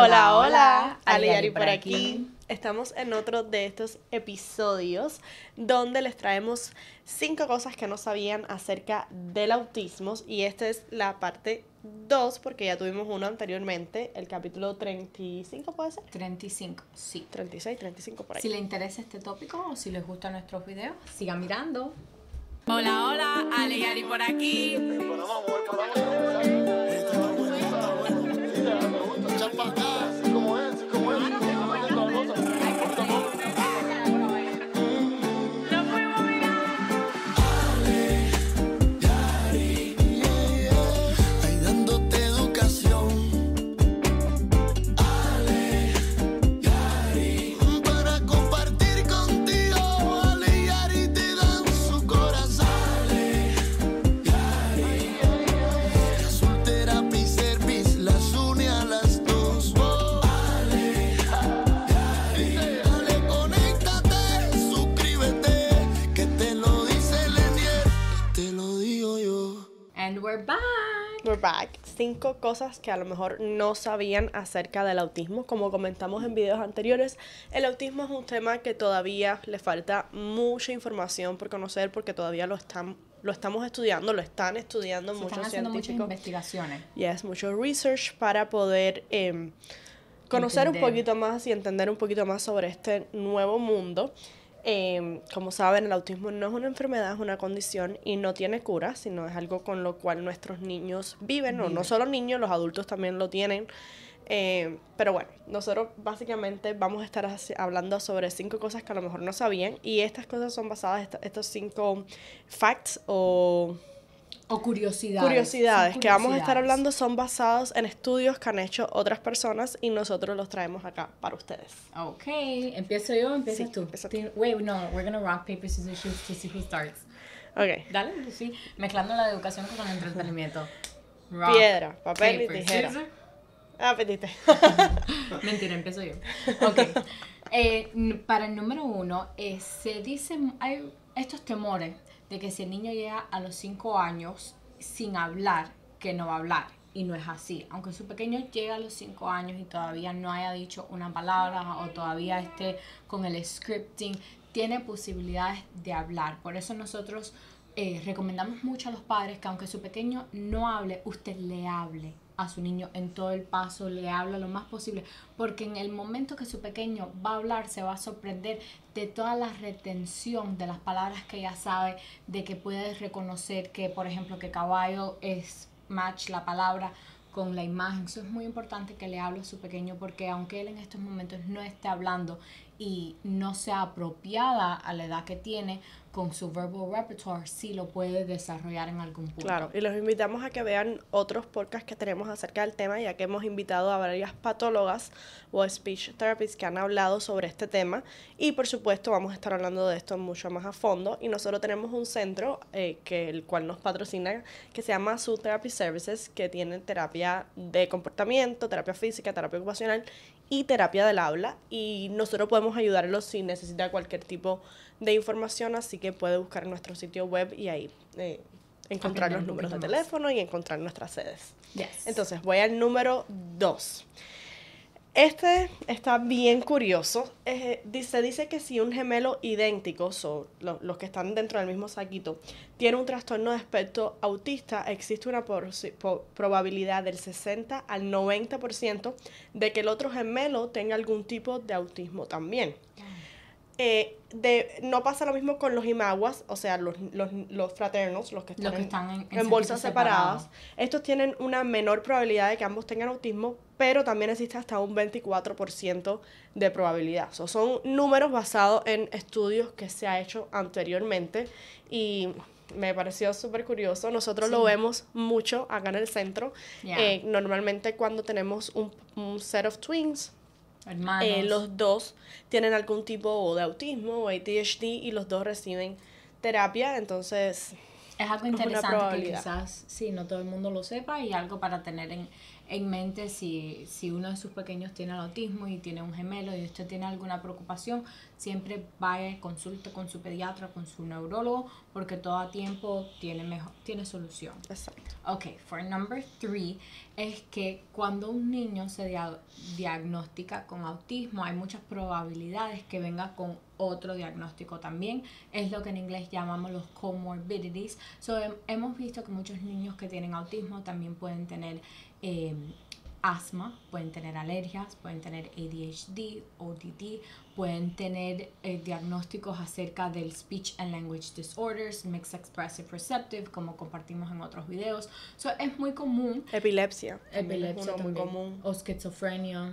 Hola, hola, Aliari por aquí. Estamos en otro de estos episodios donde les traemos cinco cosas que no sabían acerca del autismo y esta es la parte 2 porque ya tuvimos uno anteriormente, el capítulo 35 puede ser. 35, sí. 36, 35 por ahí. Si les interesa este tópico o si les gustan nuestros videos, sigan mirando. Hola, hola, Aliari por aquí. We're back. We're back. Cinco cosas que a lo mejor no sabían acerca del autismo. Como comentamos en videos anteriores, el autismo es un tema que todavía le falta mucha información por conocer porque todavía lo están lo estamos estudiando, lo están estudiando Se muchos están haciendo muchas científicos. investigaciones. Yes, mucho research para poder em, conocer un Entender. poquito más y entender un poquito más sobre este nuevo mundo. Em, como saben, el autismo no es una enfermedad, es una condición y no tiene cura, sino es algo con lo cual nuestros niños viven, o no Viven. solo niños, los adultos también lo tienen. Em, pero bueno, nosotros básicamente vamos a estar hablando sobre cinco cosas que a lo mejor no sabían y estas cosas son basadas, estos cinco facts o O curiosidades. curiosidades que vamos a estar hablando son basados en estudios que han hecho otras personas y nosotros los traemos acá para ustedes. Ok, empiezo yo empiezas Sí, tú. Wait, no, we're gonna rock, paper, scissors, shoot to see who starts. Ok. Dale, sí, mezclando la educación con el entretenimiento. Rock, Piedra, papel y paper, tijera. scissors. Ah, pediste. Mentira, empiezo yo. Ok. Eh, para el número uno, eh, se dicen, hay estos temores de que si el niño llega a los 5 años sin hablar, que no va a hablar. Y no es así. Aunque su pequeño llega a los 5 años y todavía no haya dicho una palabra o todavía esté con el scripting, tiene posibilidades de hablar. Por eso nosotros eh, recomendamos mucho a los padres que aunque su pequeño no hable, usted le hable a su niño en todo el paso, le habla lo más posible, porque en el momento que su pequeño va a hablar se va a sorprender de toda la retención de las palabras que ya sabe, de que puede reconocer que, por ejemplo, que caballo es match la palabra con la imagen. Eso es muy importante que le hable a su pequeño porque aunque él en estos momentos no esté hablando y no sea apropiada a la edad que tiene, con su verbal repertoire sí lo puede desarrollar en algún punto. Claro, y los invitamos a que vean otros podcasts que tenemos acerca del tema, ya que hemos invitado a varias patólogas o speech therapists que han hablado sobre este tema. Y por supuesto, vamos a estar hablando de esto mucho más a fondo. Y nosotros tenemos un centro eh, que el cual nos patrocina, que se llama Su Therapy Services, que tiene terapia de comportamiento, terapia física, terapia ocupacional y terapia del habla. Y nosotros podemos ayudarlos si necesita cualquier tipo de información, así que puede buscar en nuestro sitio web y ahí eh, encontrar los números de teléfono y encontrar nuestras sedes. Yes. Entonces, voy al número 2. Este está bien curioso. Eh, dice, dice que si un gemelo idéntico, so, lo- los que están dentro del mismo saquito, tiene un trastorno de espectro autista, existe una porci- po- probabilidad del 60 al 90% de que el otro gemelo tenga algún tipo de autismo también. Eh, de, no pasa lo mismo con los imaguas, o sea, los, los, los fraternos, los que están, Los que en- están en- en en bolsas separadas. Estos tienen una menor probabilidad de que ambos tengan autismo, pero también existe hasta un 24% de probabilidad. So, son números basados en estudios que se ha hecho anteriormente y me pareció súper curioso. Nosotros lo vemos mucho acá en el centro. Yeah. Eh, normalmente cuando tenemos un, un set of twins. Eh, los dos tienen algún tipo de autismo o ADHD y los dos reciben terapia, entonces Es algo Es interesante que quizás sí, no todo el mundo lo sepa y algo para tener en, en mente si, si uno de sus pequeños tiene el autismo y tiene un gemelo y usted tiene alguna preocupación, siempre vaya y consulte con su pediatra, con su neurólogo, porque todo a tiempo tiene, mejor, tiene solución. Exacto. Ok, for number three es que cuando un niño se dia- diagnostica con autismo hay muchas probabilidades que venga con otro diagnóstico también. Es lo que en inglés llamamos los comorbidities. So, hem- hemos visto que muchos niños que tienen autismo también pueden tener eh, asma, pueden tener alergias, pueden tener ADHD, ODD, pueden tener eh, diagnósticos acerca del speech and language disorders, mixed expressive receptive, como compartimos en otros videos. So, es muy común Epilepsia. también es epilepsia uno muy también, común. o esquizofrenia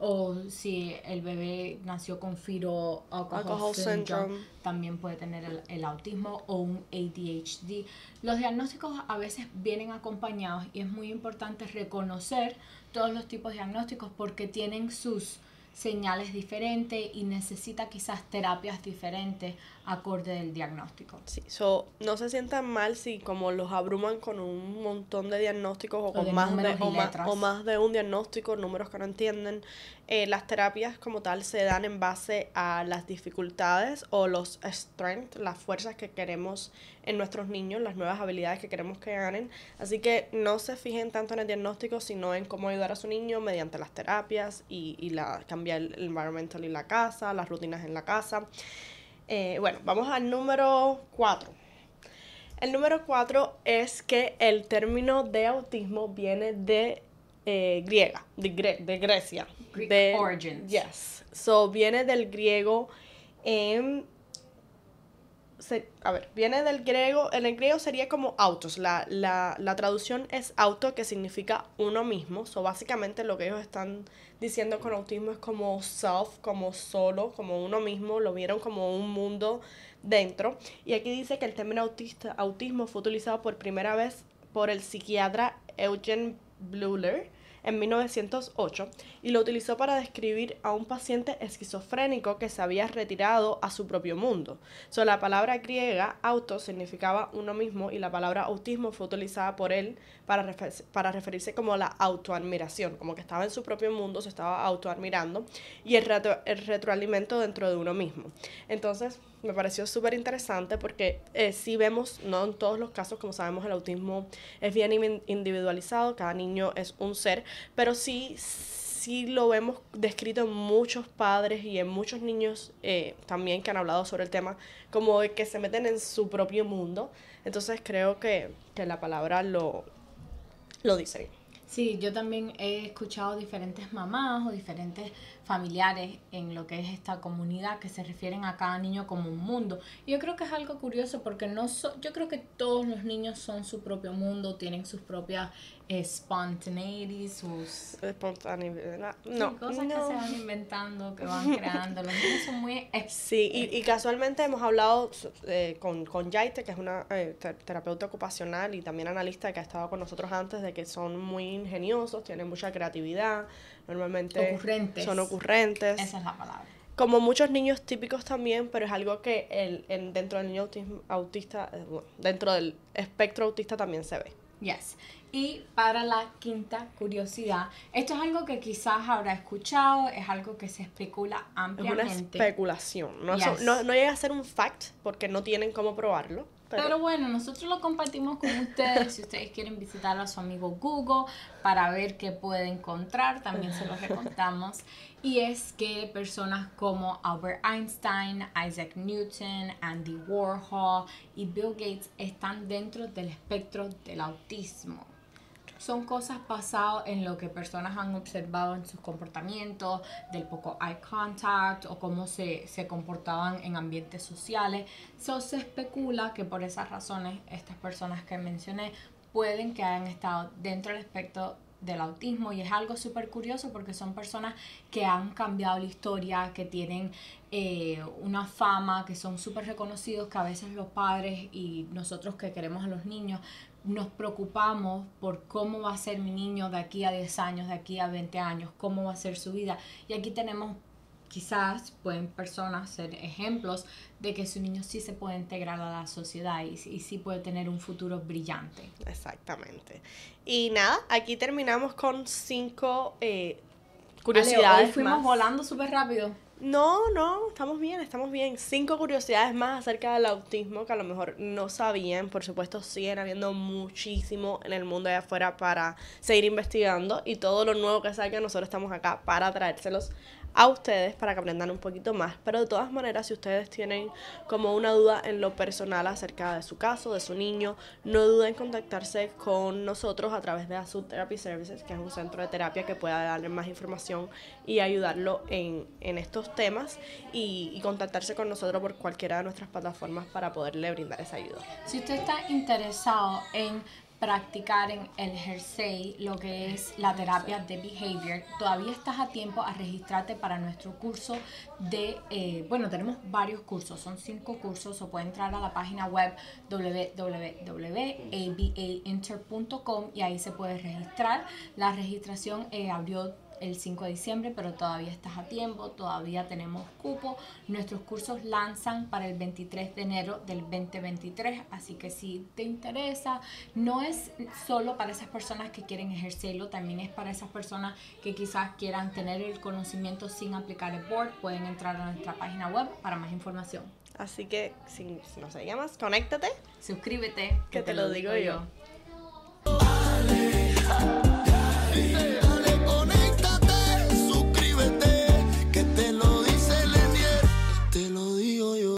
o si el bebé nació con fetal alcohol, Alcohol syndrome, syndrome. también puede tener el, el autismo o un ADHD. Los diagnósticos a veces vienen acompañados y es muy importante reconocer todos los tipos de diagnósticos porque tienen sus señales diferentes y necesita quizás terapias diferentes acorde del diagnóstico. Sí, so, no se sientan mal si como los abruman con un montón de diagnósticos o con de más, de, o, más, o más de un diagnóstico, números que no entienden. Eh, las terapias como tal se dan en base a las dificultades o los strengths, las fuerzas que queremos en nuestros niños, las nuevas habilidades que queremos que ganen. Así que no se fijen tanto en el diagnóstico, sino en cómo ayudar a su niño mediante las terapias y, y la, cambiar el environmental y la casa, las rutinas en la casa. Eh, bueno, vamos al número 4. El número 4 es que el término de autismo viene de eh, griega, de, Gre- de Grecia. Greek de, origins. Yes. So, viene del griego. Se- a ver, viene del griego. En el griego sería como autos. La, la, la traducción es auto, que significa uno mismo. So, básicamente lo que ellos están diciendo con autismo es como self, como solo, como uno mismo. Lo vieron como un mundo dentro. Y aquí dice que el término autista, autismo fue utilizado por primera vez por el psiquiatra Eugen Bleuler en 1908 y lo utilizó para describir a un paciente esquizofrénico que se había retirado a su propio mundo. So, la palabra griega auto significaba uno mismo y la palabra autismo fue utilizada por él para, refer- para referirse como la autoadmiración, como que estaba en su propio mundo, se estaba autoadmirando y el retroalimento dentro de uno mismo. Entonces, me pareció súper interesante porque eh, vemos, no en todos los casos, como sabemos, el autismo es bien in- individualizado, cada niño es un ser, pero sí, sí lo vemos descrito en muchos padres y en muchos niños eh, también que han hablado sobre el tema, como de que se meten en su propio mundo. Entonces creo que, que la palabra lo, lo dice bien. Sí, yo también he escuchado diferentes mamás o diferentes familiares en lo que es esta comunidad que se refieren a cada niño como un mundo. Y yo creo que es algo curioso porque no so- yo creo que todos los niños son su propio mundo, tienen sus propias eh, spontaneity, sus Espontaneidad. No, cosas que no. se van inventando, que van creando. Los niños son muy Sí, y, y casualmente hemos hablado eh, con, con Yaite, que es una eh, ter- terapeuta ocupacional y también analista que ha estado con nosotros antes, de que son muy ingeniosos, tienen mucha creatividad, normalmente Ocurrentes. son ocurrentes, Esa es la palabra. como muchos niños típicos también, pero es algo que el, en- dentro del niño autismo- autista, eh, dentro del espectro autista también se ve. Yes. Y para la quinta curiosidad, esto es algo que quizás habrá escuchado, es algo que se especula Es una ampliamente. especulación, no, es- Yes. no, no llega a ser un fact porque no tienen cómo probarlo. Pero, Pero bueno, nosotros lo compartimos con ustedes. Si ustedes quieren visitar a su amigo Google para ver qué puede encontrar, también se los recontamos. Y es que personas como Albert Einstein, Isaac Newton, Andy Warhol y Bill Gates están dentro del espectro del autismo. Son cosas basadas en lo que personas han observado en sus comportamientos, del poco eye contact o cómo se, se comportaban en ambientes sociales. So, se especula que por esas razones estas personas que mencioné pueden que hayan estado dentro del espectro del autismo y es algo súper curioso porque son personas que han cambiado la historia, que tienen eh, una fama, que son súper reconocidos, que a veces los padres y nosotros que queremos a los niños nos preocupamos por cómo va a ser mi niño de aquí a 10 años, de aquí a 20 años, cómo va a ser su vida. Y aquí tenemos quizás pueden personas ser ejemplos de que su niño sí se puede integrar a la sociedad y, y sí puede tener un futuro brillante. Exactamente. Y nada, aquí terminamos con cinco eh, Ale, curiosidades hoy fuimos más. volando súper rápido. No, no, estamos bien, estamos bien. Cinco curiosidades más acerca del autismo que a lo mejor no sabían. Por supuesto, siguen habiendo muchísimo en el mundo de afuera para seguir investigando y todo lo nuevo que salga, nosotros estamos acá para traérselos a ustedes para que aprendan un poquito más. Pero de todas maneras, si ustedes tienen como una duda en lo personal acerca de su caso, de su niño, no duden en contactarse con nosotros a través de Azul Therapy Services, que es un centro de terapia que pueda darle más información y ayudarlo en, en estos temas y, y contactarse con nosotros por cualquiera de nuestras plataformas para poderle brindar esa ayuda. Si usted está interesado en practicar en el Hersey, lo que es la terapia de behavior, todavía estás a tiempo a registrarte para nuestro curso de, eh, bueno, tenemos varios cursos, son cinco cursos, o puede entrar a la página web www.abainter.com y ahí se puede registrar. La registración eh, abrió el 5 de diciembre, pero todavía estás a tiempo, todavía tenemos cupo. Nuestros cursos lanzan para el 23 de enero del 2023, así que si te interesa, no es solo para esas personas que quieren ejercerlo, también es para esas personas que quizás quieran tener el conocimiento sin aplicar el board, pueden entrar a nuestra página web para más información. Así que, si, no se llamas, conéctate. Suscríbete, Que te lo digo yo.